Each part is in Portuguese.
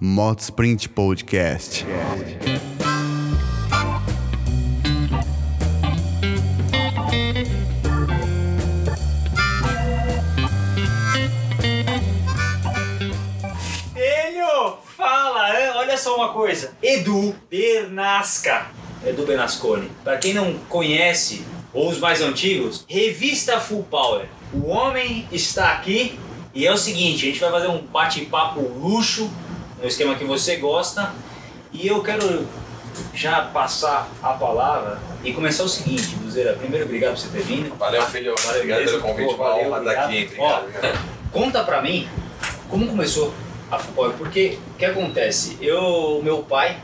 Moto Sprint Podcast. Filho, fala, olha só uma coisa. Edu Bernasca. Edu Bernasconi. Pra quem não conhece, ou os mais antigos, revista Full Power. O homem está aqui e é o seguinte, a gente vai fazer um bate-papo luxo, no esquema que você gosta. E eu quero já passar a palavra e começar o seguinte, Buzeira. Primeiro, obrigado por você ter vindo. Valeu, filho. Valeu obrigado pelo convite. Pô, Uma valeu, aqui. obrigado. Ó, Conta pra mim como começou a futebol, porque o que acontece? Eu, meu pai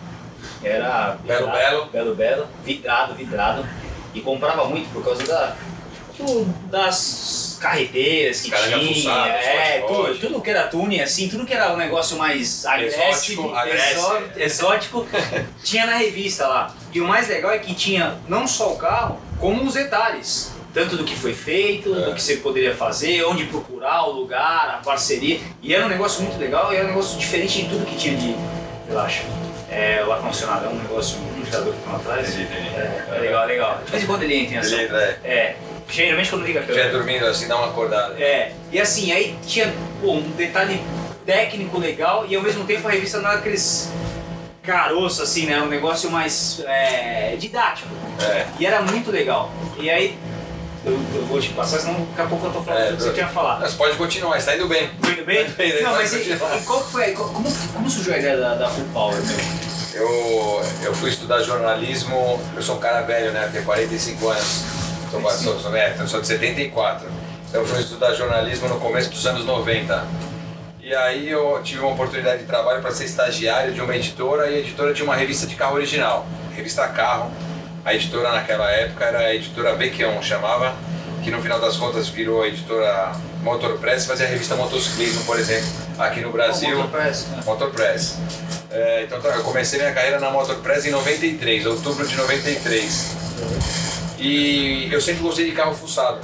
era Belo, vidrado, belo. belo, belo, vidrado, vidrado e comprava muito por causa da das carreteiras que Caras de tinha, é, tudo, tudo que era tuning, assim, tudo que era um negócio mais agressivo, Exótico, agressivo. exótico, tinha na revista lá. E o mais legal é que tinha não só o carro, como os detalhes. Tanto do que foi feito, É. do que você poderia fazer, onde procurar, o lugar, a parceria. E era um negócio muito legal e era um negócio diferente de tudo que tinha de, relaxa, é, o ar-condicionado. É um negócio, um gerador que lá atrás. Entendi, entendi. É, é legal, é legal. De vez em quando ele entra em ação. Ele entra, é. É, geralmente quando liga a Já câmera. dormindo assim, dá uma acordada. É, e assim, aí tinha pô, um detalhe técnico legal e ao mesmo tempo a revista não era aqueles caroço assim, né? Um negócio mais é, didático. É. E era muito legal. E aí, eu, eu vou te passar, senão daqui a pouco eu tô falando É, tudo que você do- tinha falado. Mas pode continuar, está indo bem. Tudo bem? Tudo bem, Não, vai mas e, qual que foi, qual- como, como surgiu a ideia da, da Full Power, meu? Eu, eu fui estudar jornalismo, eu sou um cara velho, né? Tenho 45 anos. Sou, sou, sou, é, eu sou de 74. Então eu fui estudar jornalismo no começo dos anos 90. E aí eu tive uma oportunidade de trabalho para ser estagiário de uma editora e a editora tinha uma revista de carro original, revista Carro. A editora naquela época era a editora Bequion, chamava, que no final das contas virou a editora Motor Press fazia a revista Motociclismo, por exemplo, aqui no Brasil. Motor Press, né? Motor Press. É, então tá, eu comecei minha carreira na Motor Press em 93, outubro de 93. E eu sempre gostei de carro fuçado.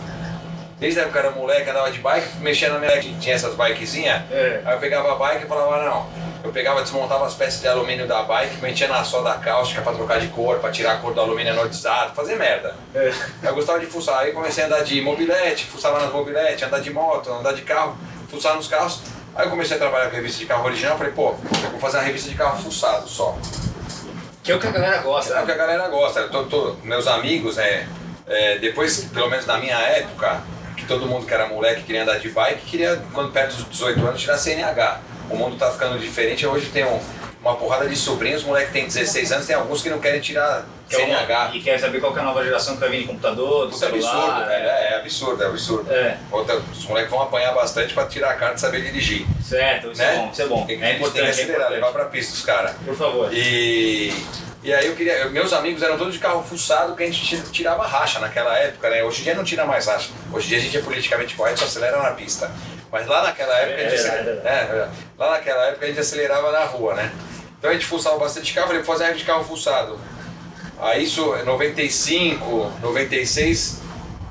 Desde a época era moleque, andava de bike, mexia na minha bike, tinha essas bikezinhas. É. Aí eu pegava a bike e falava, não. Eu pegava, desmontava as peças de alumínio da bike, metia na solda cáustica pra trocar de cor, pra tirar a cor do alumínio anodizado, fazer merda. É. Eu gostava de fuçar, aí comecei a andar de mobilete, fuçava nas mobiletes, andar de moto, andar de carro, fuçar nos carros. Aí eu comecei a trabalhar com revista de carro original, falei, pô, eu vou fazer uma revista de carro fuçado só. Que é o que a galera gosta. É o que a galera gosta. Tô- tô- meus amigos, é, é, depois, pelo menos na minha época, que todo mundo que era moleque queria andar de bike, queria, quando perto dos 18 anos, tirar CNH. O mundo tá ficando diferente, hoje tem um- uma porrada de sobrinhos, moleque tem 16 anos, tem alguns que não querem tirar Que é CNH. E quer saber qual que é a nova geração que vai vir de computador, do Puta celular. absurdo, velho. É, é absurdo, é absurdo. É. Outra, os moleques vão apanhar bastante pra tirar a carta e saber dirigir. Certo, isso né? é bom, isso é bom. Tem, que- é tem que importante, é acelerar, importante. levar pra pista os caras. Por favor. E, e aí eu queria. eu- meus amigos eram todos de carro fuçado que a gente ti- tirava racha naquela época, né? Hoje em dia não tira mais racha. Hoje em dia a gente é politicamente correto, só acelera na pista. Mas lá naquela época a gente É é é, é, lá naquela época a gente acelerava na rua, né? Então a gente fuçava bastante carro, falei, vou fazer a de carro fuçado. Aí isso, em 95, 96,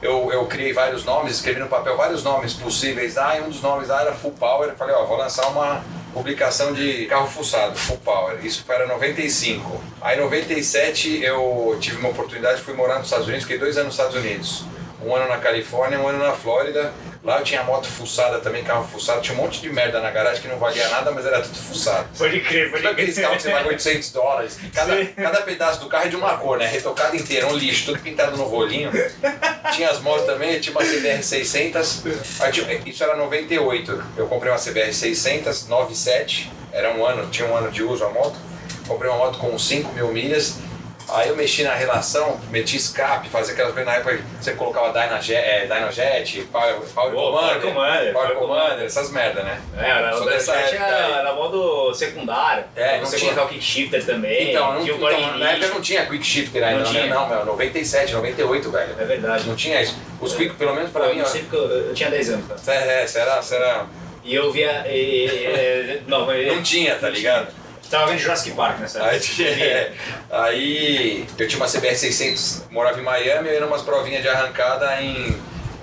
eu, eu criei vários nomes, escrevi no papel vários nomes possíveis. Ah, e um dos nomes lá era Full Power. Eu falei, ó, vou lançar uma publicação de carro fuçado, Full Power. Isso foi era 95. Aí em 97 eu tive uma oportunidade, fui morar nos Estados Unidos, fiquei dois anos nos Estados Unidos. Um ano na Califórnia, um ano na Flórida. Lá eu tinha moto fuçada também, carro fuçado. Tinha um monte de merda na garagem que não valia nada, mas era tudo fuçado. Pode crer, pode Sabe aqueles carros que você paga 800 dólares? Cada, Sim. cada pedaço do carro é de uma cor, né? Retocado inteiro, um lixo, tudo pintado no rolinho. Tinha as motos também, tinha uma CBR 600. Aí tinha- isso era 98. Eu comprei uma CBR 600, 97. Era um ano, tinha um ano de uso a moto. Comprei uma moto com 5 mil milhas. Aí eu mexi na relação, meti escape, fazia aquelas coisas na época que você colocava Dynajet, é, Dynajet Power, Power Pô, Commander, Power Commander, Power Commander, essas merda, né? É, era, o dessa época aí. era modo secundário. É, não você tinha. colocar o kick shifter também. Então, não, então, na época não tinha quick shifter ainda, Não não, tinha. não, meu, 97, 98, velho. É verdade. Não tinha isso. Os quick, pelo menos pra eu mim, ó. sei porque eu, eu tinha 10 anos, cara. É, é, será, será. E eu via. e- não, mas. Não tinha, tá ligado? Tava vendo Jurassic Park nessa Aí, é. aí eu tinha uma CBR 600, morava em Miami, eu ia numas provinhas de arrancada em,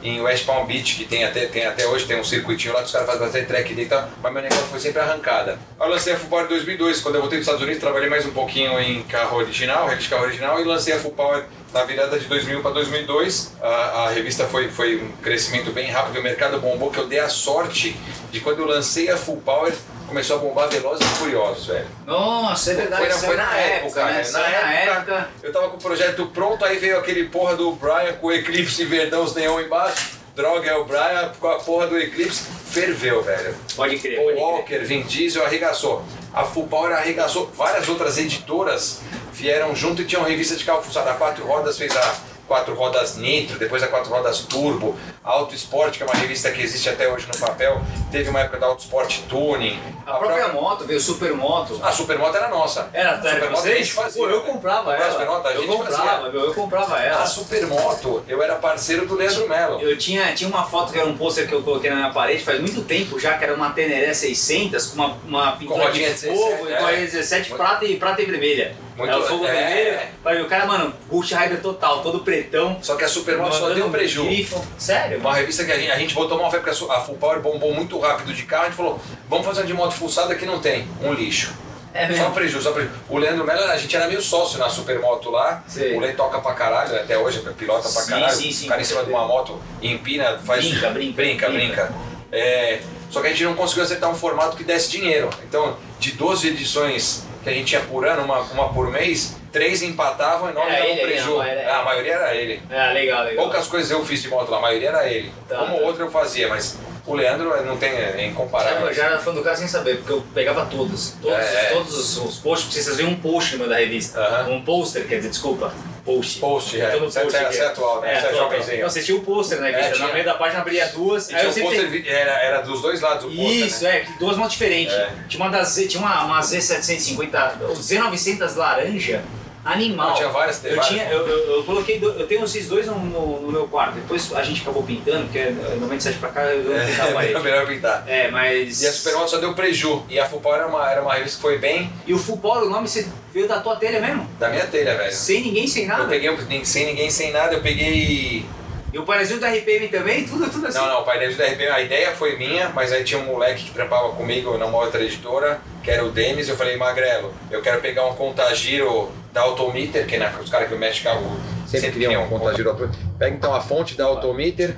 em West Palm Beach, que tem até, tem até hoje, tem um circuitinho lá que os caras fazem bastante track e tal, mas meu negócio foi sempre arrancada. Aí eu lancei a Full Power em 2002, quando eu voltei para os Estados Unidos, trabalhei mais um pouquinho em carro original, rede de carro original, e lancei a Full Power na virada de 2000 para 2002. A, a revista foi, foi um crescimento bem rápido, o mercado bombou, que eu dei a sorte de quando eu lancei a Full Power, começou a bombar Velozes e Furiosos, velho. Nossa, é verdade. Foi, na- foi é na época, né? né? Na é na época, época. eu tava com o projeto pronto, aí veio aquele porra do Brian com o Eclipse verdão, os neon embaixo. Droga, é o Brian com a porra do Eclipse. Ferveu, velho. Pode crer, O pode crer. Walker, Vin Diesel arregaçou. A Full Power arregaçou. Várias outras editoras vieram junto e tinham revista de carro fuçado. A Quatro Rodas fez a Quatro Rodas Nitro, depois a Quatro Rodas Turbo. A Auto Sport, que é uma revista que existe até hoje no papel. Teve uma época da Auto Sport Tuning. A própria moto, veio Supermoto. A Supermoto era nossa. Era, a era Supermoto a vocês? gente fazia. Pô, eu né? comprava Comprava a ela. Supermoto, a eu gente comprava, fazia. meu, eu comprava ela. A Supermoto, eu era parceiro do Leandro Mello. Eu tinha, tinha uma foto que era um pôster que eu coloquei na minha parede faz muito tempo já, que era uma Teneré 600 com uma, uma pintura rodinha de 17, fogo, é. com a 17 Muito- prata e, prata e vermelha. Muito- é o fogo é. vermelho. O cara, mano, Bush Rider total, todo pretão. Só que a Supermoto só deu preju. grifo. Sério? Uma revista que a gente, a gente botou uma fé porque a Full Power bombou muito rápido de carro. A gente falou, vamos fazer uma de moto fuçada que não tem. Um lixo. É Só mesmo. prejuízo, só prejuízo. O Leandro Mello, a gente era meio sócio na Supermoto lá. Sei. O Lei toca pra caralho, até hoje, pilota pra Sim, caralho. sim, sim, o cara em cima de uma moto, empina, faz. Brinca, brinca, Brinca, brinca. brinca. É, só que a gente não conseguiu acertar um formato que desse dinheiro. Então, de 12 edições que a gente tinha por ano, uma, uma por mês, três empatavam e nove Era davam ele, preju. não, era ele. a maioria era ele. É, legal, legal. Poucas coisas eu fiz de moto lá, a maioria era ele. Tá, Uma ou tá. outra eu fazia, mas o Leandro não tem é incomparável. Eu já era fã do cara sem saber, porque eu pegava todos. Todos, É. todos os, os posts, vocês faziam um post no meio da revista. Aham. Um pôster, quer dizer, desculpa. Post. Post, é. Todo Você é- post é- aqui. você é atual, né? Você é jovenzinho. Não, você tinha o pôster na revista. É, tinha. no meio da página abria duas. Aí tinha um vi- era, era dos dois lados o pôster. Isso, né? é, duas motos diferentes. É. Tinha uma das tinha uma, uma Z750, o Z900 laranja, animal. Não, tinha várias, tem eu, várias. tinha, eu, eu, eu coloquei, do- eu tenho esses dois no, no- no meu quarto. Depois a gente acabou pintando, porque é 97 pra cá eu não pintava a É, parede. melhor pintar. É, mas. E a Supermoto só deu preju. E a Full Power era uma, era uma revista que foi bem E o Full Power, o nome você veio da tua telha mesmo? da minha telha, velho. Sem ninguém, sem Eu nada. peguei um- sem ninguém, sem nada, eu peguei. E o paizinho da RPM também, tudo, tudo assim. Não, não, o painel da RPM, a ideia foi minha, mas aí tinha um moleque que trampava comigo numa outra editora, que era o Denis, eu falei, Magrelo, eu quero pegar um contagiro da Autometer, que né, os caras que mexem carro sempre queriam um contagiro. Pega então a fonte da Autometer.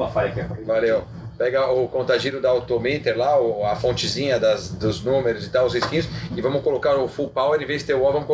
Valeu. Pega o contagiro da Autometer lá, a fontezinha das, dos números e tal, os risquinhos, e vamos colocar o full power, em vez de ter o O, vamos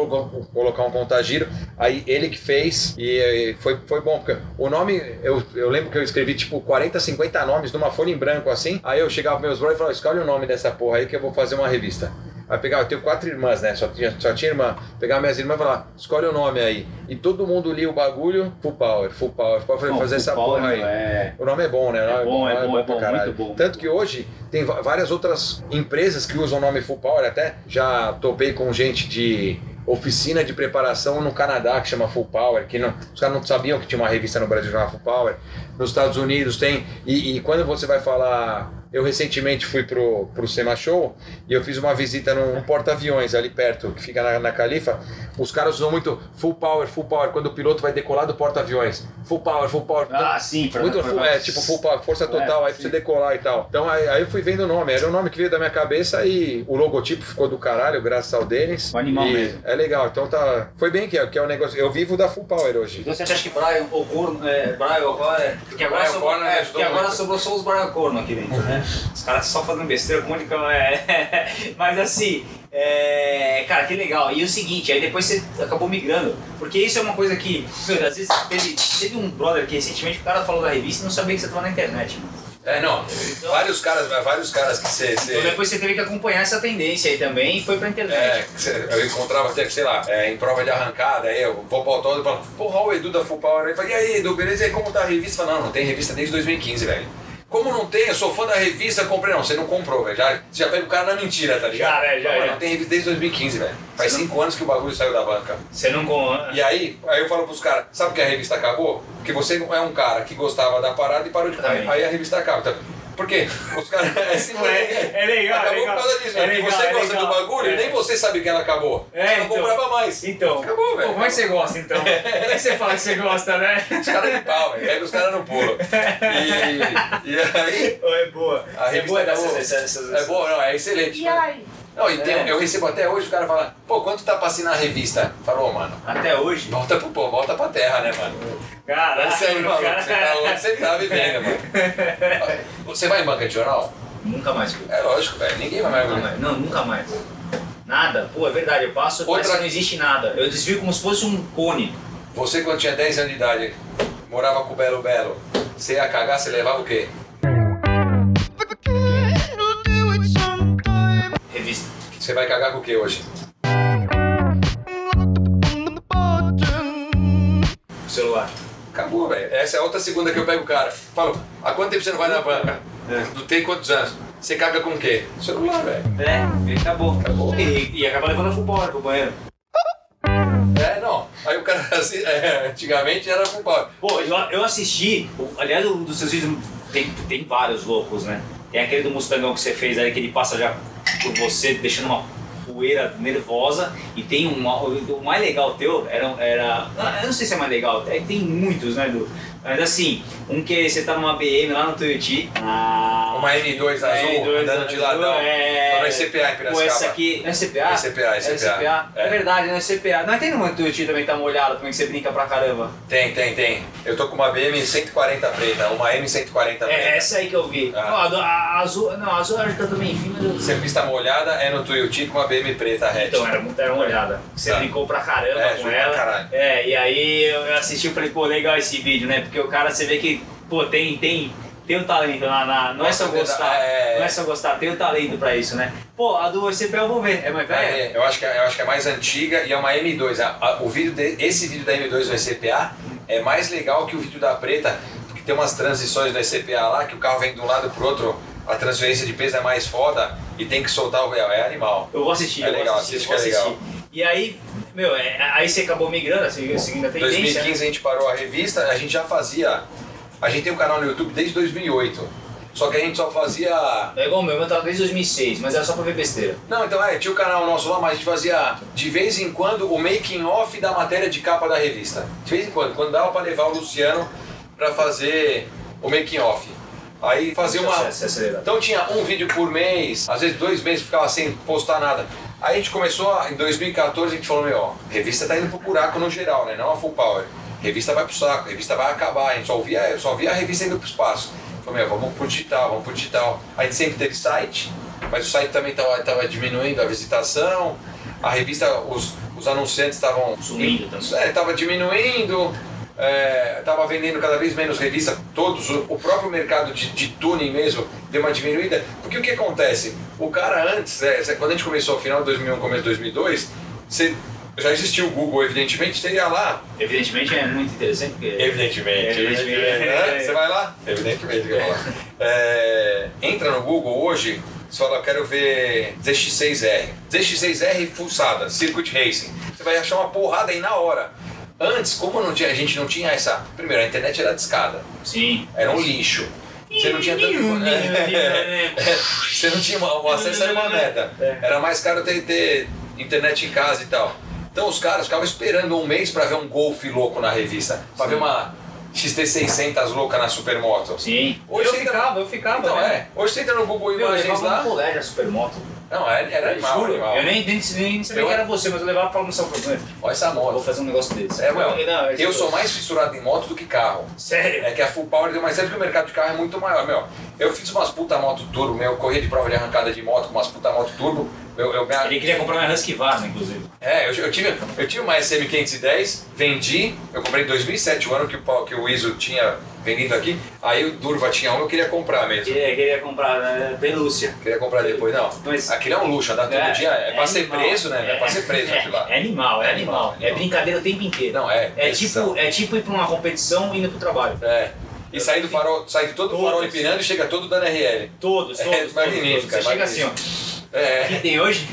colocar, um contagiro. Aí ele que fez, e, foi, foi bom, porque o nome, eu, eu lembro que eu escrevi tipo 40, 50 nomes numa folha em branco assim, aí eu chegava pros meus brothers e falava, escolhe o nome dessa porra aí que eu vou fazer uma revista. Aí pegava, eu tenho quatro irmãs, né? Só tinha, só tinha irmã. Pegava minhas irmãs e falava, escolhe o nome aí. E todo mundo lia o bagulho, full power, full power, full power, Não, fazer essa Power, porra aí. é- O nome é bom, né? O nome É bom, é bom, é bom, caralho. muito bom. Tanto que hoje tem várias outras empresas que usam o nome Full Power, até já topei com gente de oficina de preparação no Canadá que chama Full Power, que não, os caras não sabiam que tinha uma revista no Brasil chamada Full Power. Nos Estados Unidos tem, e, e quando você vai falar. Eu recentemente fui pro, pro SEMA Show e eu fiz uma visita num porta-aviões ali perto, que fica na, na Califa. Os caras usam muito full power, full power, quando o piloto vai decolar do porta-aviões. Full power, full power. Ah, sim, pra Muito pra- full, é, tipo full power, força total, É, aí pra você decolar e tal. Então aí, aí eu fui vendo o nome, era um nome que veio da minha cabeça e o logotipo ficou do caralho, graças ao Denis. Um animal mesmo. É legal, então tá. Foi bem que é, que é um negócio. Eu vivo da full power hoje. Então você acha que Brian ou Corno, é, Brian ou Corno, é, porque agora, Brian sobrou, é, porque agora sobrou só os Brian Corno aqui dentro, né? Os caras só fazendo besteira com um monte de cama, é. Mas assim, é, cara, que legal. E o seguinte, aí depois você acabou migrando, porque isso é uma coisa que, meu, às vezes teve, teve um brother que recentemente o cara falou da revista e não sabia que você tava na internet. É, não. Vários caras, vários caras que você. Então depois você teve que acompanhar essa tendência aí também e foi pra internet. É, eu encontrava até, sei lá, é, em prova de arrancada, aí eu vou pro autódromo e falo, porra, o Edu da Full Power. Aí fala, e aí, Edu, beleza? E aí, como tá a revista? Não, não tem revista desde 2015, velho. Como não tem? Eu sou fã da revista, comprei. Não, você não comprou, velho. Já, você já pega o cara na mentira, tá ligado? Já, né, já, Não, tem revista desde 2015, velho. Faz Você não- cinco anos que o bagulho saiu da banca. Você não com. E aí, aí eu falo pros caras, sabe que a revista acabou? Porque você não é um cara que gostava da parada e parou de. Aí, Exatamente. aí a revista acaba. Então, Por quê? Os caras. É, assim, é- é legal, Acabou é legal. por causa disso. É né? legal, você é gosta legal. do bagulho É. e nem você sabe que ela acabou. É, você não então. comprava mais. Então, Acabou, velho. Como é que você gosta então? Como é que você fala que você gosta, né? Os caras de pau, velho. Pega os caras no pulo. E, e aí. É boa. A é revista boa é boa. É bom, não, é excelente. E aí? Não, e tem- É. eu recebo até hoje, o cara fala, pô, quanto tá pra assinar a revista? Falou, mano, Até hoje? volta pro pô, volta pra terra, né, mano? Caralho, maluco, cara. você tá onde você tá vivendo, mano. Você vai em banca de jornal? Nunca mais. pô. É lógico, velho, ninguém vai mais. Nunca mais. Não, nunca mais. Nada. Pô, é verdade. Eu passo, Outra- parece não existe nada. Eu desvio como se fosse um cone. Você, quando tinha 10 anos de idade, morava com o Belo Belo, você ia cagar, você levava o quê? Você vai cagar com o quê hoje? Celular. Acabou, velho. Essa é a outra segunda que eu pego o cara. Falo, há quanto tempo você não vai na banca? É. Não tem quantos anos? Você caga com o quê? Celular, velho. É, e acabou. Acabou. E, e acaba levando a futebol pro banheiro. É, não. Aí o cara, assim, é, antigamente era pau. Pô, eu, eu assisti, o- aliás, um dos seus vídeos tem, tem vários loucos, né? Tem aquele do Mustangão que você fez aí, que ele passa já por você, deixando uma poeira nervosa. E tem um, o mais legal teu, era, era. Eu não sei se é mais legal, é, tem muitos, né, Du? Mas assim, um que você tá numa BM lá no Tuiuti. Ah, Uma M2 azul, M2 andando de azul, ladão. É... Tô no SCPA em Pô, Piracicaba. essa aqui. Não é CPA? É CPA, é É CPA. É, É. verdade, não é CPA. Não tem no Tuiuti também que tá molhado, também que você brinca pra caramba. Tem, tem, tem. Eu tô com uma BM 140 preta, uma M140 preta. É essa aí que eu vi. Ah. Ó, a, do- a azul. Não, a azul acho que tá também enfim, mas eu. Se a pista molhada é no Tuiuti com uma BM preta hatch. Então, era, era uma olhada. Você Tá. brincou pra caramba É, com jogou pra ela. caralho. É, e aí eu assisti e falei, pô, legal esse vídeo, né? Porque o cara, você vê que, pô, tem, tem, tem um talento na, na- não é só Nossa, gostar, é- não é só gostar, tem um talento pra isso, né? Pô, a do CP eu vou ver, é mais velha? É, eu, acho que, é- eu acho que é mais antiga e é uma M2. A- a- o vídeo de- esse vídeo da M2 no ECPA é mais legal que o vídeo da preta, porque tem umas transições do ECPA lá que o carro vem de um lado pro outro, a transferência de peso é mais foda e tem que soltar o véu. É animal. Eu vou assistir, É legal, assiste que é assistir. E aí, meu, é, aí você acabou migrando, assim, seguindo a Em tendência. 2015 a gente parou a revista, a gente já fazia. A gente tem um canal no YouTube desde 2008. Só que a gente só fazia. É igual o meu, eu tava desde 2006, mas era só pra ver besteira. Não, então é, tinha o canal nosso lá, mas a gente fazia de vez em quando o making off da matéria de capa da revista. De vez em quando, quando dava pra levar o Luciano pra fazer o making off. Aí fazia uma. Então tinha um vídeo por mês, às vezes dois meses ficava sem postar nada. Aí a gente começou, em 2014, a gente falou, meu, ó, revista tá indo pro buraco no geral, né? Não a full power. Revista vai pro saco, revista vai acabar, a gente só via, eu só via a revista indo pro espaço. Falei, meu, vamos pro digital, vamos pro digital. A gente sempre teve site, mas o site também tava, tava diminuindo a visitação, a revista, os, os anunciantes estavam Sumindo também. é, tava diminuindo, é, tava vendendo cada vez menos revista, todos, o, o próprio mercado de, de tuning mesmo deu uma diminuída. Porque o que acontece? O cara antes, é, quando a gente começou, final de 2001, começo de 2002, você, já existia o Google, evidentemente, você ia lá. Evidentemente é muito interessante, porque... Evidentemente. Evidentemente. né? Você vai lá? Evidentemente que eu vou lá. É, entra no Google hoje, você fala, eu quero ver ZX6R. ZX6R fuçada, Circuit Racing. Você vai achar uma porrada aí na hora. Antes, como não tinha, a gente não tinha essa. Primeiro, a internet era discada. Sim. Era um lixo. Você não tinha tanto. Você não tinha o acesso era uma merda. É. Era mais caro ter, ter internet em casa e tal. Então os caras ficavam esperando um mês pra ver um Golf louco na revista, pra ver uma XT600 louca na Supermoto. Sim. Hoje eu você entra- ficava, eu ficava, Então né? é, hoje você entra no Google Meu, eu Imagens levava lá. no colégio a supermoto. Não, era, era animal, Juro, animal. Eu nem, nem, nem sabia Eu- que era você, mas eu levava pra almoçar com você. Olha essa Vou moto. fazer um negócio desse. É, meu, Não, eu sou mais fissurado em moto do que carro. Sério? É que a Full Power deu mais certo porque o mercado de carro é muito maior, meu. Eu fiz umas puta moto turbo, meu, eu corria de prova de arrancada de moto com umas puta moto turbo. Eu, eu Ele queria comprar uma Husky Varna, inclusive. É, eu, eu tive, eu tive uma SM510, vendi, eu comprei em 2007, o ano que o, que o Iso tinha vendido aqui, aí o Durva tinha um, eu queria comprar mesmo. Queria, queria comprar né, pelúcia. Queria comprar depois, não. Mas- Aquilo é um luxo, andar todo dia, é, pra ser animal. preso, né? É, pra ser preso é, aquilo lá. É animal, é É animal. animal, É brincadeira o tempo inteiro. Não, é. É tipo, é tipo ir pra uma competição indo pro trabalho. É. E sair do farol, sair de todo o farol Todos. empinando e chega todo dando RL. Todos, É, todos, todos. magnífica, todos. Você chega assim, ó. É. Quem tem hoje?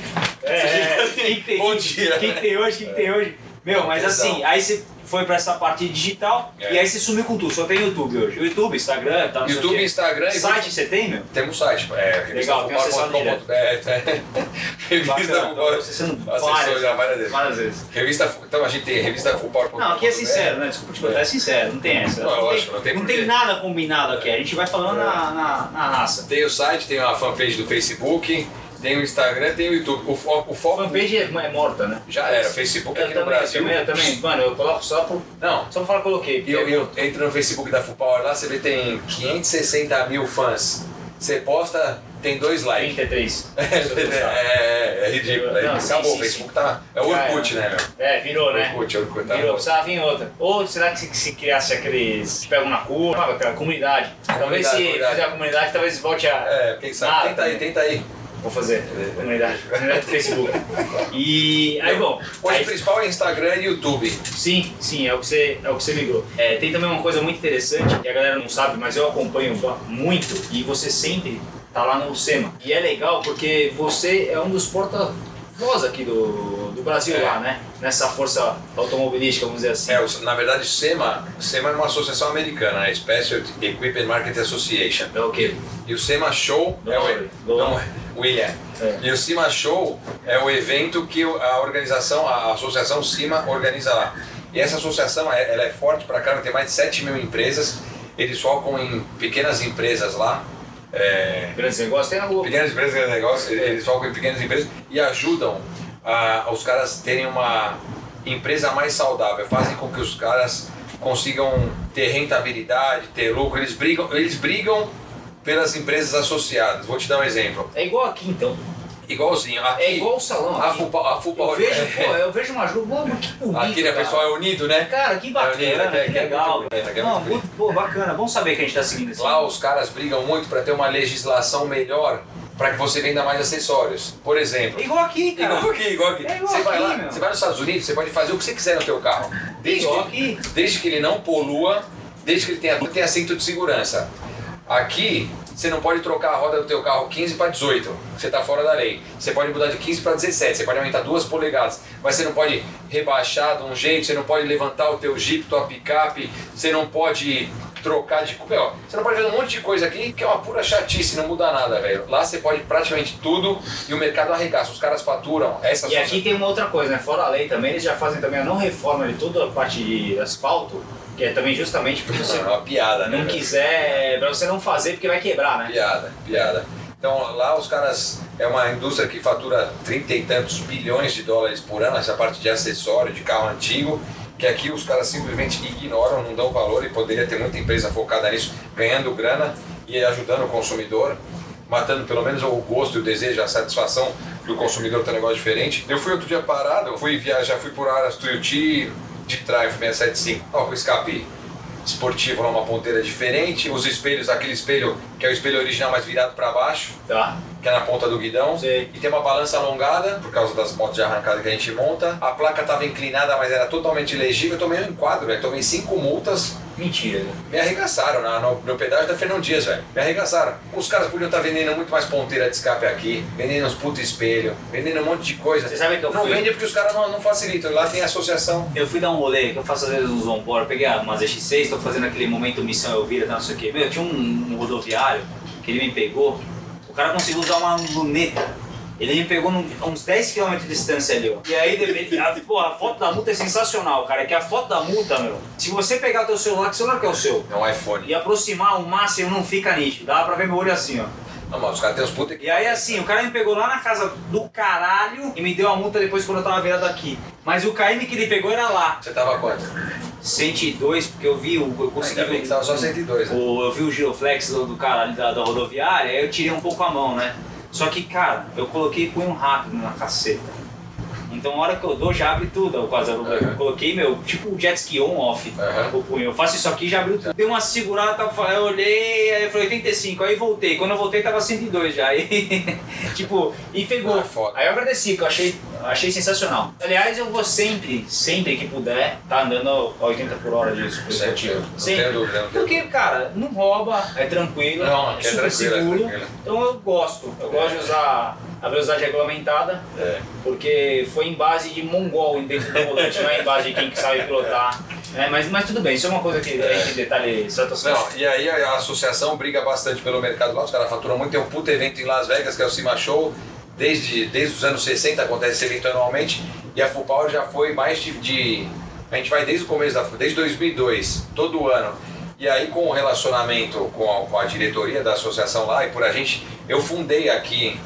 É, é. Quem tem, Bom dia. Quem tem hoje, quem tem hoje? Meu, mas assim, aí você. foi pra essa parte digital É. e aí você sumiu com tudo. Só tem YouTube hoje. YouTube, Instagram, tá não YouTube. Instagram e Site você tem, meu? Temos site, é, Legal, tem acessado revistafutebol.com.br. É, é. Revista Bacana, Futebol. tô acessando Acessou várias, já várias vezes. várias vezes. Revista, então a gente tem revista Futebol.com.br. Não, aqui é sincero, né? Desculpa te contar, é sincero, não tem essa. Não, tem, lógico, não tem não tem nada combinado aqui, a gente vai falando É. na, na, na raça. Tem o site, tem a fanpage do Facebook, tem o Instagram, tem o YouTube. O, fo- o foco fanpage é, é morta, né? já era, Facebook Eu aqui no também, Brasil. Eu também, eu também, mano, eu coloco só por. Não, Só pra falar, coloquei. E eu, eu entro no Facebook da Fupower lá, você vê tem 560 mil fãs. Você posta, tem dois likes. 33. É, é, é ridículo. Aí Não, sim, acabou, sim, o Facebook tá. É o Orkut, né, meu? É, virou, né? Orkut, Orkut tá. Virou, precisava vir outra. Ou será que se, se criasse aqueles que pegam na curva, aquela comunidade? talvez Comunidade, se comunidade. fizer a comunidade, talvez volte a. É, quem sabe? Nada tenta aí, também. tenta aí. Vou fazer. Comunidade. Comunidade do Facebook. E. Aí, bom. Hoje aí- o principal é Instagram e YouTube. Sim, sim, é o que você, é o que você migrou. É, tem também uma coisa muito interessante que a galera não sabe, mas eu acompanho muito e você sempre tá lá no SEMA. E é legal porque você é um dos porta-voz aqui do, do Brasil É. lá, né? Nessa força automobilística, vamos dizer assim. É, na verdade, o SEMA, SEMA é uma associação americana, né? Special Equipment Market Association. É o quê? E o SEMA Show é o, não. William. É. E o CIMA Show é o evento que a organização, a associação CIMA organiza lá. E essa associação é- ela é forte para caramba, tem mais de 7 mil empresas. Eles focam em pequenas empresas lá. É, Grandes negócios tem na rua. pequenas empresas de negócio, eles focam em pequenas empresas e ajudam a, os caras terem uma empresa mais saudável, fazem com que os caras consigam ter rentabilidade, ter lucro, eles brigam, eles brigam pelas empresas associadas. Vou te dar um exemplo. É igual aqui então. Igualzinho. Aqui, É igual o salão a aqui. FUPA, a FUPA Eu vejo, é- pô, eu vejo uma ajuda, que bonito. Aqui, né, cara. pessoal, é unido, né? Cara, que bacana, É unida, que é- que que é legal. que é Não, muito pô, bacana. Vamos saber que a gente tá seguindo esse Lá os caras brigam muito para ter uma legislação melhor para que você venda mais acessórios. Por exemplo, igual aqui, cara. Igual aqui, igual aqui. É igual você vai aqui, lá, meu. você vai nos Estados Unidos, você pode fazer o que você quiser no teu carro. Desde Igual aqui. desde que ele não polua, desde que ele tenha, tenha cinto de segurança. Aqui, você não pode trocar a roda do teu carro 15 para 18, você está fora da lei. Você pode mudar de 15 para 17, você pode aumentar duas polegadas, mas você não pode rebaixar de um jeito, você não pode levantar o teu Jeep, tua picape, você não pode trocar de... Meu, você não pode fazer um monte de coisa aqui que é uma pura chatice, não muda nada, velho. Lá você pode praticamente tudo e o mercado arregaça, os caras faturam. Essa E aqui tem uma outra coisa, né? Fora a lei também, eles já fazem também a não reforma de toda a parte de asfalto, que é também justamente porque você é uma piada, né? não velho? quiser, pra você não fazer porque vai quebrar, né? Piada, piada. Então lá os caras, é uma indústria que fatura trinta e tantos bilhões de dólares por ano, essa parte de acessório, de carro antigo, que aqui os caras simplesmente ignoram, não dão valor e poderia ter muita empresa focada nisso, ganhando grana e ajudando o consumidor, matando pelo menos o gosto o desejo, a satisfação do consumidor ter um negócio diferente. Eu fui outro dia parado, fui viajar, fui por Aras Tuiuti de Triumph 675, ó, com escape esportivo uma ponteira diferente, os espelhos, aquele espelho que é o espelho original, mas virado para baixo, Tá. Que é na ponta do guidão. Sei. E tem uma balança alongada, por causa das motos de arrancada que a gente monta. A placa estava inclinada, mas era totalmente legível. Eu tomei um enquadro, velho. Tomei cinco multas. Mentira. né? Me arregaçaram na, no, no pedágio da Fernão Dias, velho. Me arregaçaram. Os caras podiam estar vendendo muito mais ponteira de escape aqui, vendendo uns puto espelho, vendendo um monte de coisa. Você sabe que eu não fui- vende porque os caras não, não facilitam. Lá tem associação. Eu fui dar um rolê, que eu faço às vezes uns on-board, peguei umas X6, tô fazendo aquele momento missão Elvira, tá, não sei o quê. Meu, tinha um, um rodoviário que ele me pegou, o cara conseguiu usar uma luneta. Ele me pegou num- uns 10 km de distância ali, ó. E aí, a, porra, a foto da multa é sensacional, cara. É que a foto da multa, meu, se você pegar o teu celular, que celular que é o seu? É um iPhone. E aproximar o máximo não fica nítido. Dá pra ver meu olho assim, ó. Não, mas os caras têm uns puta E aí assim, o cara me pegou lá na casa do caralho e me deu a multa depois quando eu tava virado aqui. Mas o KM que ele pegou era lá. Você tava quanto? 102, porque eu vi, o- eu consegui Ainda bem que tava só 102, né? o, eu vi o giroflex do, do cara ali da, da rodoviária, aí eu tirei um pouco a mão, né? Só que, cara, eu coloquei punho rápido na caceta. Então, a hora que eu dou, já abre tudo, quase. Eu Uhum. coloquei, meu, tipo jet ski on-off, Uhum. o punho. Eu faço isso aqui, já abriu tudo. Dei uma segurada, tava, eu olhei, aí eu falei 85, aí voltei. Quando eu voltei, tava 102 já. Aí, tipo, e pegou. Ah. Aí eu agradeci, que eu achei, achei sensacional. Aliás, eu vou sempre, sempre que puder, tá andando a 80 por hora disso. Sempre, esportivo. não dúvida, não Porque, cara, não rouba, é tranquilo, Não, é é super tranquilo, é seguro. tranquilo. Então eu gosto. Eu gosto de usar a velocidade regulamentada, É. porque foi em base de mongol dentro do volante, não é em base de quem que sabe pilotar. É, mas, mas tudo bem, isso é uma coisa que a gente detalhe Não, e aí a, a associação briga bastante pelo mercado lá, os caras faturam muito, tem um puto evento em Las Vegas, que é o Cima Show, desde, desde os anos 60 acontece esse evento anualmente, e a Full Power já foi mais de, de a gente vai desde o começo da desde 2002, todo ano. E aí com o relacionamento com a, com a diretoria da associação lá e por a gente, eu fundei aqui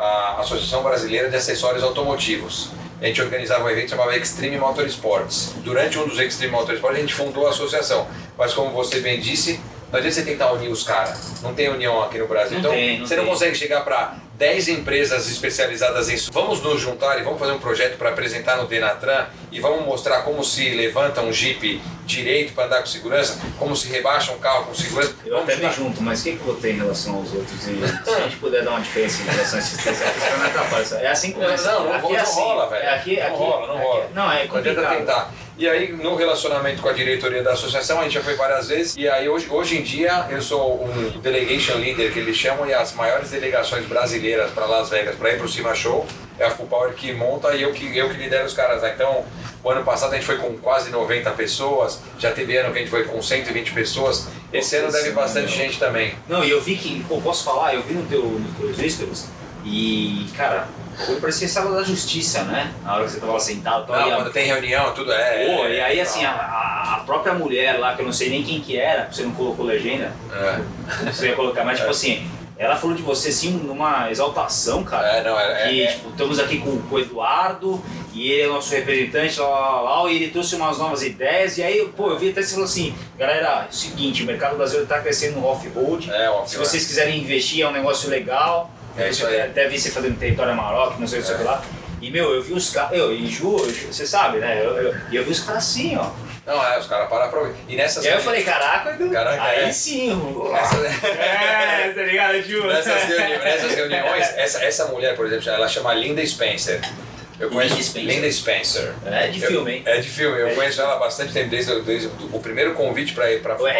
a Associação Brasileira de Acessórios Automotivos. A gente organizava um evento chamado Extreme Motorsports. Durante um dos Extreme Motorsports a gente fundou a associação. Mas como você bem disse, não adianta você tentar unir os caras. Não tem união aqui no Brasil. Não então tem, não você tem. não consegue chegar para 10 empresas especializadas em isso. Vamos nos juntar e vamos fazer um projeto para apresentar no Denatran e vamos mostrar como se levanta um Jeep direito para andar com segurança, como se rebaixa um carro com segurança. Eu vamos até me junto, mas o que, que eu tenho em relação aos outros? E se a gente puder dar uma diferença em relação a esses três, isso não atrapalha. É assim Não, é. não, não, aqui não é assim. rola, velho. É aqui, não aqui, rola, não aqui- rola. Não, é Não adianta complicado. tentar. E aí, no relacionamento com a diretoria da associação, a gente já foi várias vezes. E aí, hoje, hoje em dia, eu sou um delegation leader, que eles chamam, e as maiores delegações brasileiras para Las Vegas, para ir para o Cima Show, é a Full Power que monta e eu que, eu que lidero os caras lá. Então, o ano passado a gente foi com quase 90 pessoas, já teve ano que a gente foi com 120 pessoas. Esse ano deve bastante gente também. Não, e eu vi que, pô, posso falar, eu vi no teu, teus stories e, cara, eu parecia sala da justiça, né? Na hora que você tava lá sentado, tal, Não, a- quando tem reunião, tudo é. Pô, e aí é, assim, a, a- própria mulher lá, que eu não sei nem quem que era, você não colocou legenda, É, você ia colocar, mas tipo assim, ela falou de você assim numa exaltação, cara. é, não, é, que é, tipo, estamos aqui com, com o Eduardo e ele é o nosso representante, lá, lá, lá, lá, e ele trouxe umas novas ideias. E aí, pô, eu vi até você falou assim: galera, é o seguinte, o mercado brasileiro está crescendo no off-road. é, ó, Se vocês quiserem investir, é um negócio legal. É isso aí. Até vi você fazendo território Amarok, não sei o que lá. E meu, eu vi os caras, eu, e Ju, você sabe, né? Eu, eu, e eu vi os caras assim, ó. Não, é, os caras param pra ouvir. E nessas E aí eu falei, caraca, Caraca, aí é. sim, Nessas, É, tá ligado, Ju? nessas, reuni- nessas reuniões, essa, essa mulher, por exemplo, ela chama Linda Spencer. Eu conheço Linda Spencer? Linda Spencer. É de filme, hein? É de filme. Eu É conheço ela há bastante tempo, desde, o- desde o primeiro convite para ir para Ou é?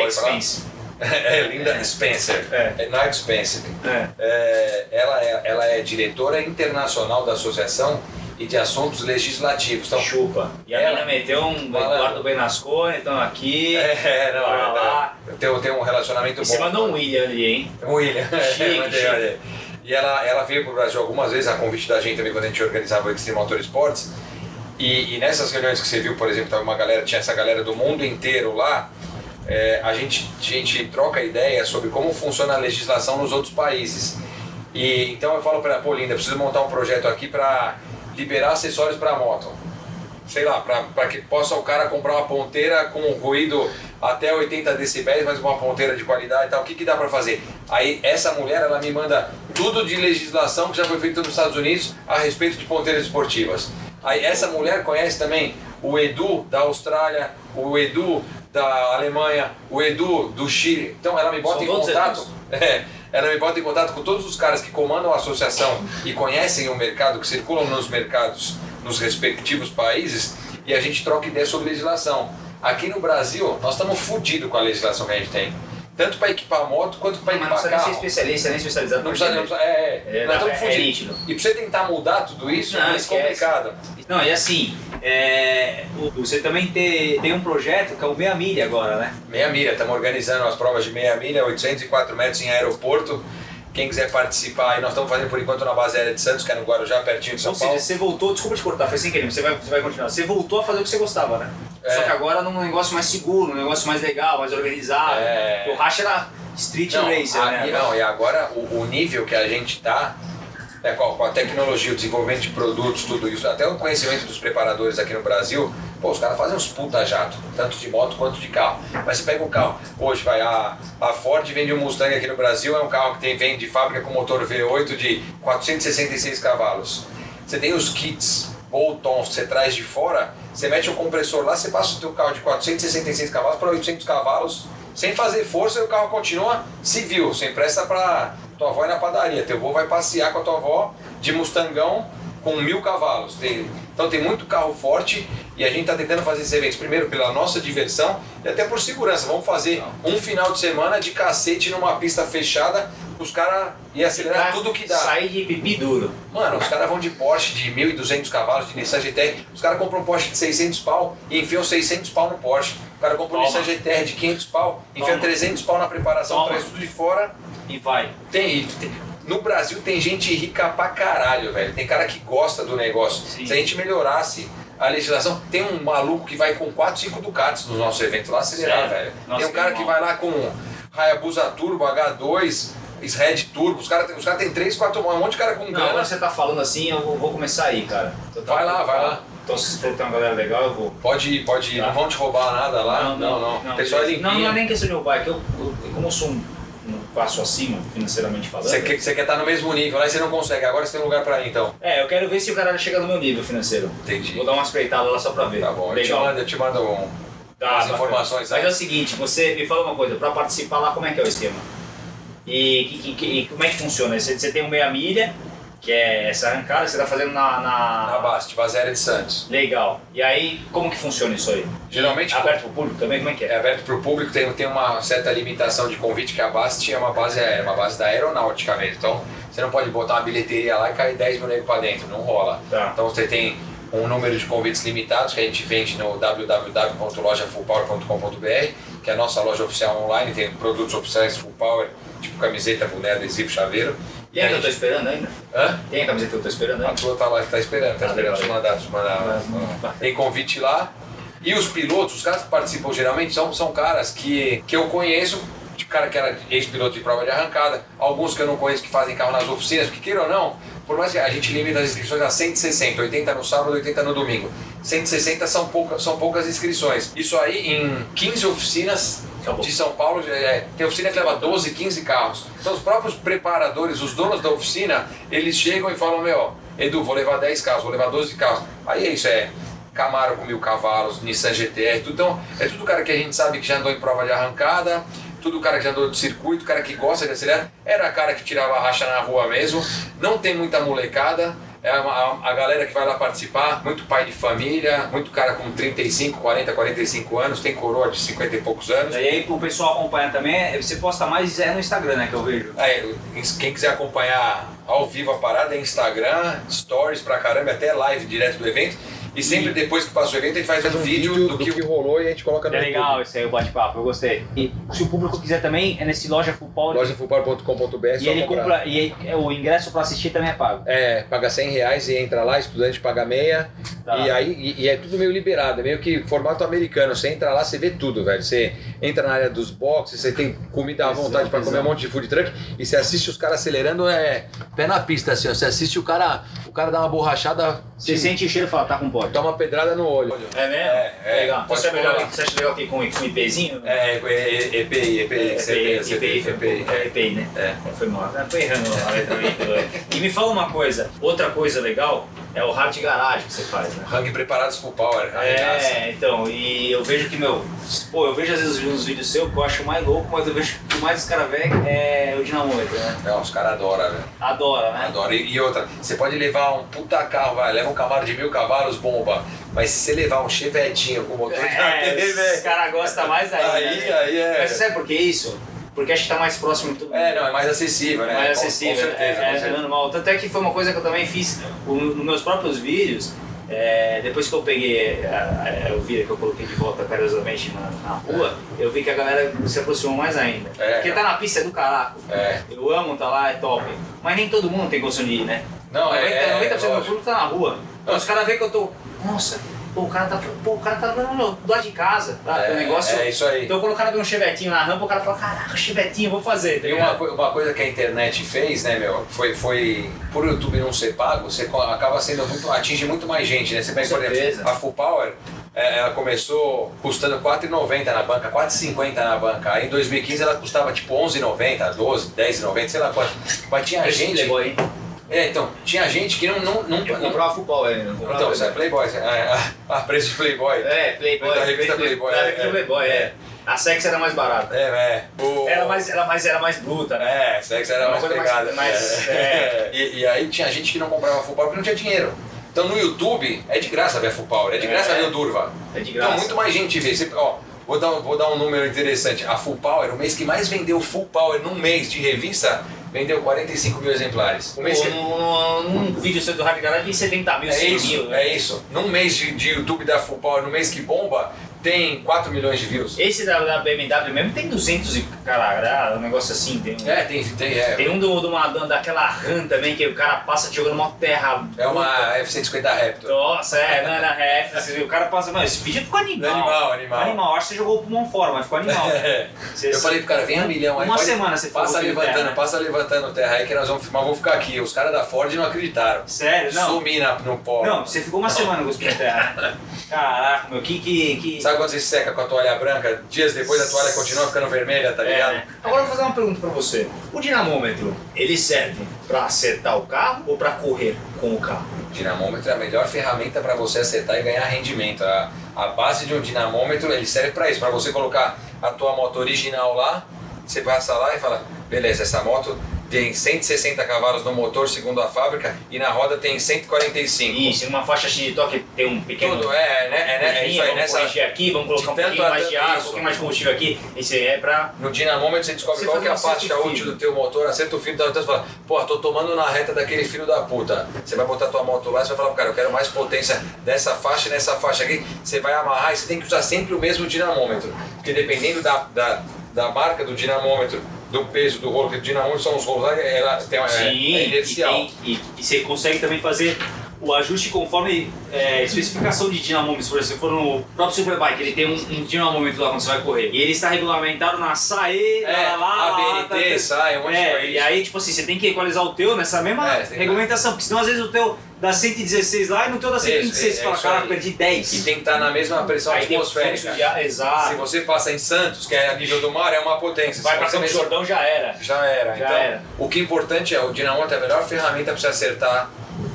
É Linda Spencer. É. Not Spencer. É. É, ela, é, ela é diretora internacional da Associação e de Assuntos Legislativos. Então, Chupa. E a Ela- meteu um Malandro. Eduardo Benascone, estão aqui. é, não, Bora lá. é, tem, tem um relacionamento E bom. você mandou um William ali, hein? William. Chique. E ela, ela veio para o Brasil algumas vezes, a convite da gente também, quando a gente organizava o Extreme Motor Sports. E, e nessas reuniões que você viu, por exemplo, tava uma galera, tinha essa galera do mundo inteiro lá, é, a, gente, a gente troca ideia sobre como funciona a legislação nos outros países. E então eu falo para ela, pô, Linda, preciso montar um projeto aqui para liberar acessórios para moto sei lá, para que possa o cara comprar uma ponteira com ruído até 80 decibéis, mas uma ponteira de qualidade e tal, o que, que dá para fazer? Aí essa mulher, ela me manda tudo de legislação que já foi feito nos Estados Unidos a respeito de ponteiras esportivas. Aí essa mulher conhece também o Edu da Austrália, o Edu da Alemanha, o Edu do Chile. Então ela me bota São em contato. É, ela me bota em contato com todos os caras que comandam a associação e conhecem o mercado, que circulam nos mercados nos respectivos países e a gente troca ideia sobre legislação. Aqui no Brasil, nós estamos fodidos com a legislação que a gente tem. Tanto para equipar moto quanto para Mas não equipar precisa nem ser carro. especialista, nem especializado Não precisa, não é, É, nós não, estamos é- é nítido. E para você tentar mudar tudo isso Não, é esquece. complicado. Não, e assim, é, você também tem, tem um projeto que é o Meia Milha agora, né? Meia milha, estamos organizando as provas de meia milha, 804 metros em aeroporto. Quem quiser participar, nós estamos fazendo por enquanto na base aérea de Santos, que é no Guarujá, pertinho de São Ou seja, Paulo. você voltou, desculpa te cortar, foi sem querer, você vai, você vai continuar. Você voltou a fazer o que você gostava, né? É. Só que agora num negócio mais seguro, num negócio mais legal, mais organizado. É. O Racha era street Não, racer, a- né? não, e agora o, o nível que a gente tá, né, com, a, com a tecnologia, o desenvolvimento de produtos, tudo isso, até o conhecimento dos preparadores aqui no Brasil, pô, os caras fazem uns puta jato, tanto de moto quanto de carro. Mas você pega um carro, hoje vai, a, a Ford vende um Mustang aqui no Brasil, é um carro que tem, vem de fábrica com motor V8 de 466 cavalos. Você tem os kits bolt-ons que você traz de fora, você mete um compressor lá, você passa o teu carro de 466 cavalos para 800 cavalos, sem fazer força e o carro continua civil, você empresta para tua avó ir na padaria, teu avô vai passear com a tua avó de Mustangão com mil cavalos. Tem- Então tem muito carro forte e a gente tá tentando fazer esses eventos primeiro pela nossa diversão e até por segurança. Vamos fazer um final de semana de cacete numa pista fechada, os caras iam acelerar tudo que dá. Sair de pipi duro. Mano, os caras vão de Porsche de 1.200 cavalos, de Nissan GTR. Os caras compram um Porsche de 600 pau e enfiam 600 pau no Porsche. O cara compra um. Nissan GTR de 500 pau, enfia Toma. 300 pau na preparação, Toma. traz tudo de fora. E vai. Tem, tem- no Brasil tem gente rica pra caralho, velho. Tem cara que gosta do negócio. Sim. Se a gente melhorasse a legislação, tem um maluco que vai com 4, 5 Ducatis no nosso evento lá acelerar, Sério? velho. Nossa, tem um que cara que animal. vai lá com Hayabusa Turbo, H2, Red Turbo. Os caras os cara tem 3, 4, um monte de cara com Não, grana. agora você tá falando assim, eu vou, vou começar aí, cara. Então tá- Vai lá, vai lá. Então se você falou que tem uma galera legal, eu vou. Pode ir, pode ir. Tá. Não vão te roubar nada lá? Não, não. O pessoal é beleza. limpinho. Não, não é nem questão de roubar, é que eu, eu, como eu sou um passo acima, financeiramente falando. Você quer, você quer estar no mesmo nível lá e você não consegue. Agora você tem um lugar pra ir, então. É, eu quero ver se o cara chega no meu nível financeiro. Entendi. Vou dar uma espreitada lá só pra ver. Tá bom. Eu te Legal. mando, eu te mando um, Tá, bacana. informações. Mas aí. é o seguinte, você me fala uma coisa, pra participar lá, como é que é o esquema? E, que- que- que- como é que funciona? Você, você tem um meia milha, que é essa arrancada, que você tá fazendo na... na... Na Bast, Baséria de Santos. Legal. E aí, como que funciona isso aí? Geralmente- Aberto pro público também? Como é que É é? aberto para o público, tem, tem uma certa limitação de convite, que a Bast é uma base aérea, uma base da aeronáutica mesmo. Então, você não pode botar uma bilheteria lá e cair 10 mil para dentro, não rola. Tá. Então, você tem um número de convites limitados que a gente vende no www.lojafullpower.com.br, que é a nossa loja oficial online, tem produtos oficiais Full Power, tipo camiseta, boné, adesivo, chaveiro. E Tem a a que eu tô gente... esperando ainda? Hã? Tem a camiseta que eu tô esperando A ainda? tua tá lá, tá esperando, tá Tá esperando te mandar, te mandar. Mas- Tem convite lá. E os pilotos, os caras que participam geralmente são, são caras que, que eu conheço, de cara que era ex-piloto de prova de arrancada, alguns que eu não conheço que fazem carro nas oficinas, porque queira ou não, por mais que a gente limite as inscrições a 160, 80 no sábado, 80 no domingo. 160 são poucas, são poucas inscrições. Isso aí em 15 oficinas Acabou. de São Paulo, é, tem oficina que leva 12, 15 carros. Então os próprios preparadores, os donos da oficina, eles chegam e falam, meu, Edu, vou levar 10 carros, vou levar 12 carros. Aí é isso, é Camaro com mil cavalos, Nissan GTR, tudo. Então, é tudo cara que a gente sabe que já andou em prova de arrancada, tudo cara que já andou de circuito, cara que gosta de acelerar. Era cara que tirava a racha na rua mesmo, não tem muita molecada. É uma- a, a galera que vai lá participar, muito pai de família, muito cara com 35, 40, 45 anos, tem coroa de 50 e poucos anos. E aí, pro pessoal acompanhar também, você posta mais é no Instagram, né, que eu vejo. Aí, quem quiser acompanhar ao vivo a parada é Instagram, stories pra caramba, até live direto do evento. E sempre depois que passa o evento a gente faz um vídeo do que rolou e a gente coloca no É YouTube. legal esse aí, o bate-papo, eu gostei. E se o público quiser também, é nesse loja Full Power. Lojafullpower.com.br e ele comprar. compra, e aí, é, o ingresso pra assistir também é pago. É, paga 100 reais e entra lá, estudante paga meia. Tá. E aí e, e é tudo meio liberado, é meio que formato americano. Você entra lá, você vê tudo, velho. Você entra na área dos boxes, você tem comida à vontade pra comer um monte de food truck e você assiste os caras acelerando, é pé na pista, assim, ó. Você assiste o cara, o cara dá uma borrachada, Você te- sente o cheiro e fala, tá com pó. Dá uma pedrada no olho. É mesmo? É, é. Legal. Então Pode você, é melhor, você acha legal que com, com IPzinho? É, é, EPI, EPI, EPI, EPI, EPI. é EPI, né? É. Foi mal. Tô errando a letra. E me fala uma coisa, outra coisa legal é o hard garage que você faz, né? Hang preparados full power. É, então, e eu vejo que, meu, pô, eu vejo às vezes uns vídeos seus que eu acho mais louco, mas eu vejo que o mais os caras veem é o dinamômetro, né? Não, os caras adoram, velho. Adora, né? Adoro. E, e outra, você pode levar um puta carro, vai, leva um Camaro de mil cavalos, bomba. Mas se você levar um chevetinho com motor de É, AT, os caras gostam mais ainda. Aí, né? aí é. Mas sabe por que isso? Porque acho que tá mais próximo de mundo. É, não, é mais acessível, né? mais Com- acessível, Com certeza, é, com é, certeza. normal. Tanto é que foi uma coisa que eu também fiz o- nos meus próprios vídeos. é, depois que eu peguei, é, é, eu vi que eu coloquei de volta carinhosamente na, na rua, eu vi que a galera se aproximou mais ainda. É. Porque tá na pista é do caraco. É. Eu amo tá lá, é top. Mas nem todo mundo tem condição de ir, né? Não, é, 90%, é, 90% do meu público tá na rua. Então os caras veem que eu tô. Nossa, pô, o cara tá. Pô, o cara tá do do lado de casa. Tá? É, o negócio. é isso aí. Então quando o cara vê um chevetinho na rampa, o cara fala, caraca, chevetinho, eu vou fazer. Tá E uma, uma coisa que a internet fez, né, meu, foi, foi por o YouTube não ser pago, você acaba sendo muito, atinge muito mais gente, né? Você pega, por exemplo, a Full Power, é, ela começou custando R$ 4,90 na banca, R$ 4,50 na banca. Aí em 2015 ela custava tipo R$ 11,90, 12, 10,90, sei lá quanto. Mas tinha Esse gente. Playboy, hein? É, então, tinha gente que não. não, não, Eu comprava futebol ainda, não comprava. então, isso é Playboy. É, a preço de Playboy. É, Playboy. Da revista Playboy, Da é, revista é. Playboy, é. A Sex era mais barata. É, é. O- Era mais, era mais, era mais bruta, né? É, era mais pegada. mais- é. é. E, e aí tinha gente que não comprava power porque não tinha dinheiro. Então no YouTube é de graça ver a Full Power, é de graça É. ver o Durva. É de Então graça. muito mais gente vê. Você, ó, vou, dar, vou dar um número interessante. A Full Power, o mês que mais vendeu Full Power num mês de revista, vendeu 45 mil exemplares. O mês que... Num vídeo seu do Rádio Garage tem 70 mil, É 100 isso, mil. né? é isso. Num mês de, de YouTube da Full Power, no mês que bomba, tem 4 milhões de views. Esse da, da BMW mesmo tem 200 e caralho, um negócio assim. Tem um, É, tem, tem, é. tem um do, do uma, daquela RAM também que o cara passa jogando uma terra. É uma F-150 Raptor. Nossa, é, não, é, você viu, o cara passa. Não, esse vídeo ficou animal. Animal, animal. Animal, acho que você jogou o pulmão fora, mas ficou animal. Você- Eu falei pro cara, vem a milhão aí. Uma semana você Passa levantando, né? passa levantando terra aí que nós vamos filmar, vou ficar aqui. Os caras da Ford não acreditaram. Sério, não. Sumi na, no pó. Não, você ficou uma semana com os pés terra. Caraca, meu, que. que, que... Sabe quando você seca com a toalha branca? Dias depois a toalha continua ficando vermelha, tá É, ligado? né? Agora eu vou fazer uma pergunta pra você. O dinamômetro, ele serve pra acertar o carro ou pra correr com o carro? O dinamômetro é a melhor ferramenta para você acertar e ganhar rendimento. A, a base de um dinamômetro ele serve para isso, para você colocar a tua moto original lá, você passa lá e fala, beleza, essa moto tem 160 cavalos no motor segundo a fábrica e na roda tem 145. Isso, numa faixa X de toque tem um pequeno. Tudo é, né, é, né, é isso aí, vamos nessa, preencher aqui, vamos colocar um pouquinho mais de água, um pouquinho mais de combustível aqui. Isso aí é pra. No dinamômetro você descobre Você qual que é a faixa útil do teu motor, acerta o fio da outra e fala, pô, tô tomando na reta daquele filho da puta. Você vai botar tua moto lá e você vai falar, cara, eu quero mais potência dessa faixa e nessa faixa aqui. Você vai amarrar e você tem que usar sempre o mesmo dinamômetro. Porque dependendo da, da, da marca do dinamômetro, do peso do rolo, que o dinamômetro são os rolos lá, ela tem uma, é, Sim, é e, inercial. tem- e- e você consegue também fazer o ajuste conforme é, especificação de dinamômetros. Por exemplo, se for no próprio Superbike, ele tem um, um dinamômetro lá quando você vai correr. E ele está regulamentado na SAE, É, lá, ABNT, SAE, um monte de É, coisa. e aí, tipo assim, você tem que equalizar o teu nessa mesma É, regulamentação, porque senão às vezes o teu dá 116 lá e no teu dá 126. é- é cara, aí. perdi 10. E tem que estar na mesma pressão aí atmosférica. de Exato. Se você passa em Santos, que é a nível do mar, é uma potência. vai pra Campo mesmo- Jordão, já era. Já era. Já então, era. o que é importante é o dinamômetro é a melhor ferramenta para você acertar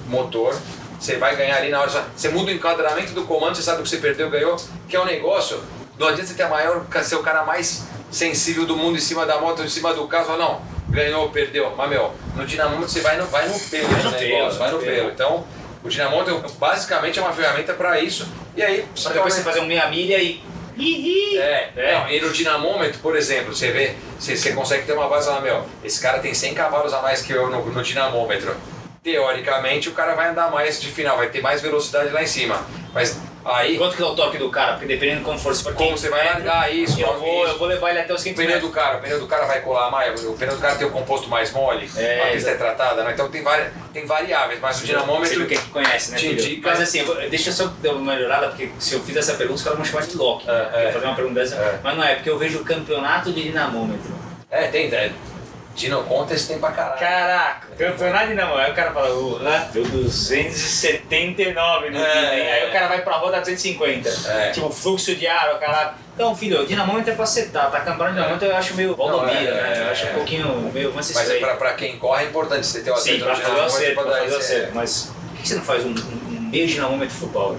motor. Você vai ganhar ali na hora. Você muda o enquadramento do comando, você sabe o que você perdeu, ganhou. Que é um negócio. Não adianta você ter a maior, ser o cara mais sensível do mundo em cima da moto, em cima do carro. Não, ganhou, perdeu. Mas, meu, no dinamômetro você vai no, vai no pelo Vai no negócio, pelo, vai no pelo. pelo. Então, o dinamômetro basicamente é uma ferramenta para isso. E aí, Só depois você fazer um meia milha e. É, É. Não, e no dinamômetro, por exemplo, você vê, você, você consegue ter uma base lá, meu, esse cara tem 100 cavalos a mais que eu no, no dinamômetro. Teoricamente, o cara vai andar mais de final, vai ter mais velocidade lá em cima. Mas aí, Quanto que é o torque do cara? Porque dependendo de como for, se for como 500 você vai largar isso, eu vou, isso. eu vou levar ele até os O 500 pneu metros. do cara, o pneu do cara vai colar mais, o pneu do cara tem o composto mais mole, É, a pista é tratada, né? então tem, vari, tem variáveis, mas o dinamômetro quem que conhece, né? te filho? indica- Mas assim, deixa eu só dar uma melhorada, porque se eu fizer essa pergunta, os caras vão chamar de Loki. É, né? É. fazer uma pergunta dessa. É. Mas não é, porque eu vejo o campeonato de dinamômetro. É, tem, é, Dino Contest tem pra caralho. Caraca, campeonato de dinamômetro. Aí o cara fala, lá, deu 279 no É, né? é. Aí o cara vai pra roda 250. É. Tipo, fluxo de ar, o cara. Então, filho, o dinamômetro é pra setar, tá? Campeonato de dinamômetro eu acho meio Valdomiro, é, né? Eu acho é. um pouquinho meio Mas é pra, pra quem corre é importante você ter o Sim, acerto pra no fazer o dinamômetro acerto, pra fazer o acerto. Mas por que você não faz um, um- meio dinamômetro futebol?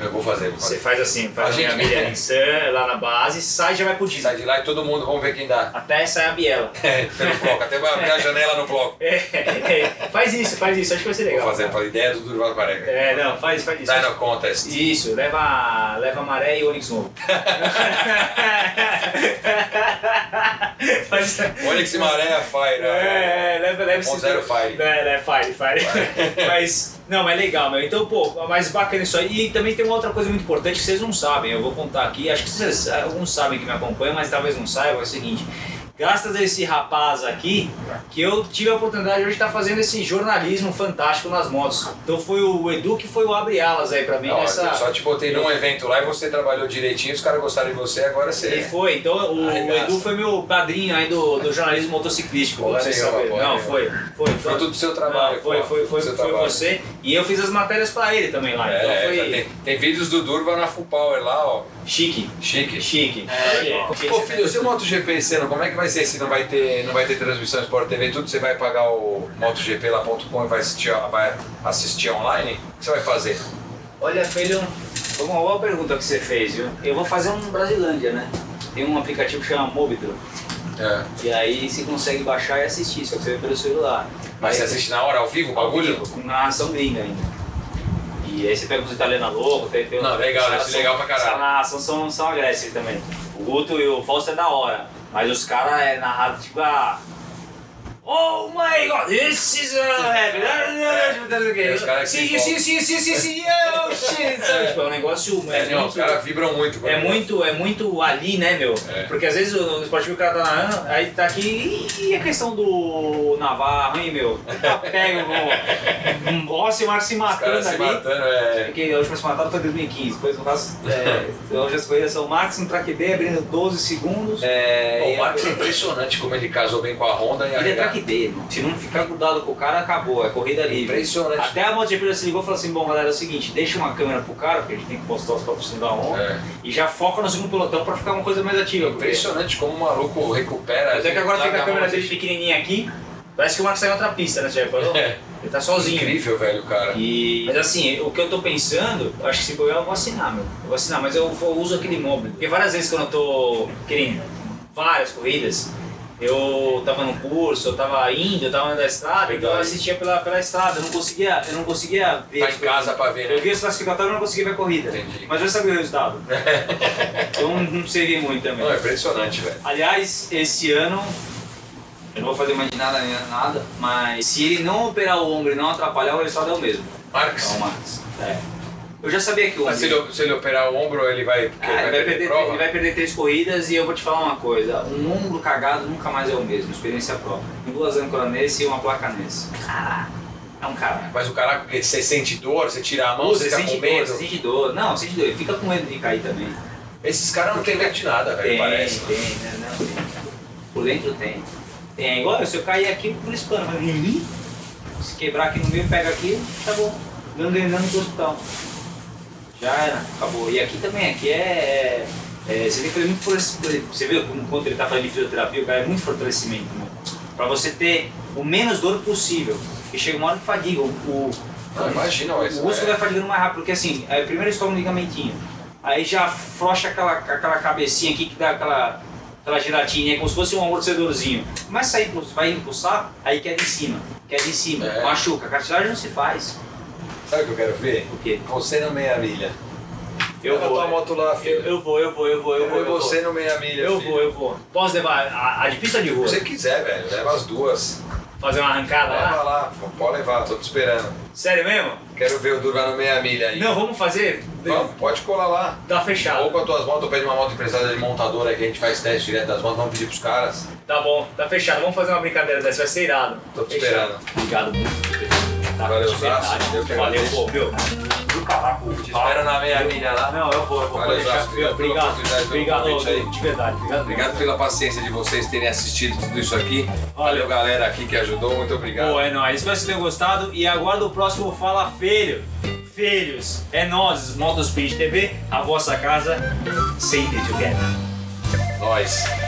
Eu vou fazer. Vou Você fazer. faz assim, faz A minha gente- milha em Sam, lá na base, sai e já vai pro Sai Disney. de lá e todo mundo, vamos ver quem dá. Até sai a biela. É, pelo bloco, até vai abrir a janela no bloco. É, é, faz isso, faz isso, acho que vai ser legal. Vou fazer, falei, ideia do Durval Careca. É, não, faz, faz isso. Dino Contest. Isso, leva, leva maré e Onix novo. Mas, Onix e Maré, Fire. é, é, leva, leva Ponto zero Fire. É, é, Fire, Fire. mas, não, mas legal, meu. Então, pô, mas bacana isso aí. E também tem uma outra coisa muito importante que vocês não sabem. Eu vou contar aqui, acho que vocês, alguns sabem que me acompanham, mas talvez não saibam, é o seguinte. Graças a esse rapaz aqui, que eu tive a oportunidade hoje de estar fazendo esse jornalismo fantástico nas motos. Então foi o Edu que foi o abre alas aí pra mim Não, nessa. Eu só te botei num evento lá e você trabalhou direitinho, os caras gostaram de você, agora E você. foi, então o Arregaça. Edu foi meu padrinho aí do, do jornalismo motociclístico, Pô, legal, saberem. pô, Não, foi, foi, foi. Fruto do seu trabalho, Não, foi, pô, foi, foi, foi trabalho. você. E eu fiz as matérias pra ele também lá. É, então foi tem, tem vídeos do Durva na Full Power lá, ó. Chique. Chique. Chique. É, Pô, filho, se o MotoGP esse ano, como é que vai ser se não vai ter, não vai ter transmissão Sport TV tudo? Você vai pagar o MotoGP lá.com e vai assistir, vai assistir online? O que você vai fazer? Olha, filho, foi uma boa pergunta que você fez, viu? Eu vou fazer um Brasilândia, né? Tem um aplicativo que chama Mobitro. É. E aí você consegue baixar e assistir, só que você vê pelo celular. Mas você Aí- assiste na hora, ao vivo, o bagulho? com narração gringa ainda. E aí você pega os italianos loucos, tem, tem Não, legal, os caras deve ser legal pra caralho. São, narração são, são agressivos também. O Guto e o Fausto é da hora, mas os caras é narrado tipo a. Oh my god, this is a os que Sim, sim, sim, sim, sim, sim, oh shit. Tipo, é um negócio. É, não, os muito- caras vibram muito. é muito, é muito ali, né, meu? É. Porque às vezes o esportivo o cara tá narrando, aí tá aqui, e a questão do Navarro, hein, meu? Tá um boss e o Marcos se Os matando caras se ali. matando, é. Porque a última se matada foi em 2015, depois no caso, é, hoje as corridas são Max no track D, abrindo 12 segundos. É, Bom, o Marcos é impressionante como ele casou bem com a Honda e a Se não ficar grudado com o cara, acabou, é corrida livre. Impressionante. Até a já se ligou e falou assim, bom galera, é o seguinte, deixa uma câmera pro cara, porque a gente tem que postar os patrocínios da Honda, É. e já foca no segundo pelotão pra ficar uma coisa mais ativa. porque- Impressionante como o maluco recupera. Até que agora fica a câmera dele pequenininha aqui, parece que o Marcos saiu em outra pista, né, você reparou? É. Ele tá sozinho. Incrível, velho, cara. E, mas assim, o que eu tô pensando, eu acho que se bobear eu vou assinar, meu. Eu vou assinar, mas eu, vou- uso aquele móvel. Porque várias vezes quando eu tô querendo várias corridas, eu tava no curso, eu tava indo, eu tava da estrada, então eu assistia pela, pela estrada, eu não conseguia, eu não conseguia ver. Tá em coisas. casa pra ver, Eu né? via os classificatórios e não conseguia ver a corrida. Entendi. Mas eu sabia o resultado. então não seria muito também. Não, é impressionante, velho. Aliás, esse ano, eu não vou fazer mais de nada nada, mas se ele não operar o ombro e não atrapalhar, o resultado é o mesmo. Marcos, É o Max. É. Eu já sabia que o mas se ele, se ele operar o ombro, ele vai, Ah, ele ele, vai perder, prova? ele vai perder três corridas e eu vou te falar uma coisa: um ombro cagado nunca mais é o mesmo, experiência própria. Tem duas âncoras nesse e uma placa nesse. Caraca, é um caralho. Mas o caraca, porque você sente dor, você tira a mão, Você você fica sente com dor, medo. você sente dor. Não, sente dor. Fica com medo de cair também. Esses caras não têm medo de nada, velho, Tem, parece. tem, né? Não, tem. Por dentro tem. Tem, igual se eu cair aqui por espano, se quebrar aqui no meio, pega aqui, tá bom. Não ganhando pro hospital. Já era, acabou. E aqui também, aqui é. é, é, você tem que fazer muito fortalecimento. Você vê como- quando ele tá fazendo de fisioterapia, o cara é muito fortalecimento, né? Pra você ter o menos dor possível. Porque chega uma hora que fadiga. O, o, Não, imagina, o mas. músculo é. vai fadigando mais rápido, porque assim, é, primeiro estoura um ligamentinho, aí já afrouxa aquela, aquela cabecinha aqui que dá aquela, aquela giratinha, como se fosse um amortecedorzinho. Começa a sair, vai saco, aí queda em cima, queda em cima, É. machuca. A cartilagem não se faz. Sabe o que eu quero ver? O quê? Você no meia milha. Eu Leva vou. tua moto lá, Eu, filho. eu vou, eu vou, eu vou, eu Eu vou. Eu você vou, no meia milha, eu filho. vou. Eu vou. Posso levar a, a de pista de Se rua? você quiser, velho, leva as duas. Fazer uma arrancada Leva lá? lá, pode levar, tô te esperando. Sério mesmo? Quero ver o Durva no meia milha aí. Não, vamos fazer? Vamos, pode colar lá. Tá fechado. Ou com as tuas motos, ou pede uma moto emprestada de montadora que a gente faz teste direto das motos, vamos pedir pros caras. Tá bom, tá fechado. Vamos fazer uma brincadeira dessa, vai ser irado. Tô te Fechado. esperando. Obrigado Tá, Valeu. Zaço. Eu que Valeu, pô, meu. Do caraca, Te espero na meia milha lá. Não, eu vou, eu vou. Valeu. Obrigado Obrigado, de verdade. Obrigado, Obrigado pela paciência de vocês terem assistido tudo isso aqui. Valeu, galera aqui que ajudou, muito obrigado. Pô, é nóis. Espero que vocês tenham gostado e aguardo o próximo Fala Filho. Filhos, é nós, Motospin TV, a vossa casa, sempre together. Nós.